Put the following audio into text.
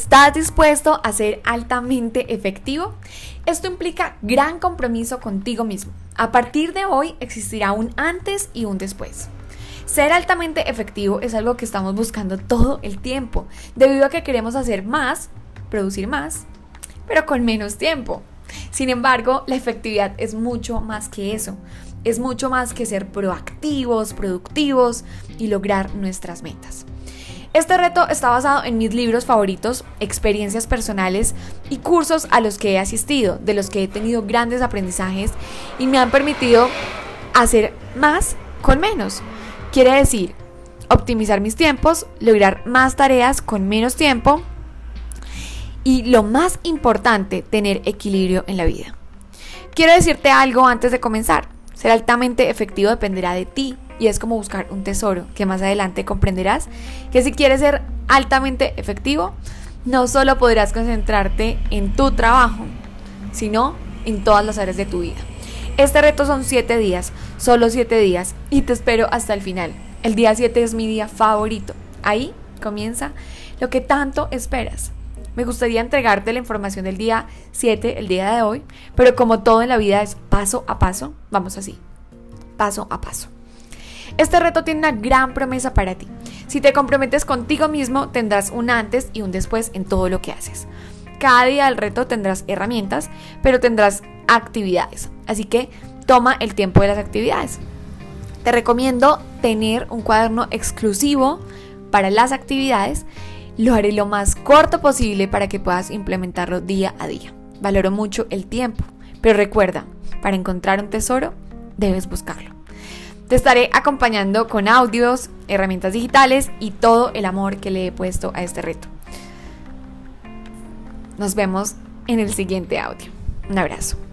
¿Estás dispuesto a ser altamente efectivo? Esto implica gran compromiso contigo mismo. A partir de hoy existirá un antes y un después. Ser altamente efectivo es algo que estamos buscando todo el tiempo, debido a que queremos hacer más, producir más, pero con menos tiempo. Sin embargo, la efectividad es mucho más que eso. Es mucho más que ser proactivos, productivos y lograr nuestras metas. Este reto está basado en mis libros favoritos, experiencias personales y cursos a los que he asistido, de los que he tenido grandes aprendizajes y me han permitido hacer más con menos. Quiere decir, optimizar mis tiempos, lograr más tareas con menos tiempo y lo más importante, tener equilibrio en la vida. Quiero decirte algo antes de comenzar. Ser altamente efectivo dependerá de ti, y es como buscar un tesoro que más adelante comprenderás que si quieres ser altamente efectivo, no solo podrás concentrarte en tu trabajo, sino en todas las áreas de tu vida. Este reto son 7 días, solo 7 días, y te espero hasta el final. El día 7 es mi día favorito. Ahí comienza lo que tanto esperas. Me gustaría entregarte la información del día 7, el día de hoy, pero como todo en la vida es paso a paso, vamos así, paso a paso. Este reto tiene una gran promesa para ti. Si te comprometes contigo mismo, tendrás un antes y un después en todo lo que haces. Cada día del reto tendrás herramientas, pero tendrás actividades. Así que toma el tiempo de las actividades. Te recomiendo tener un cuaderno exclusivo para las actividades. Lo haré lo más corto posible para que puedas implementarlo día a día. Valoro mucho el tiempo, pero recuerda, para encontrar un tesoro, debes buscarlo. Te estaré acompañando con audios, herramientas digitales y todo el amor que le he puesto a este reto. Nos vemos en el siguiente audio. Un abrazo.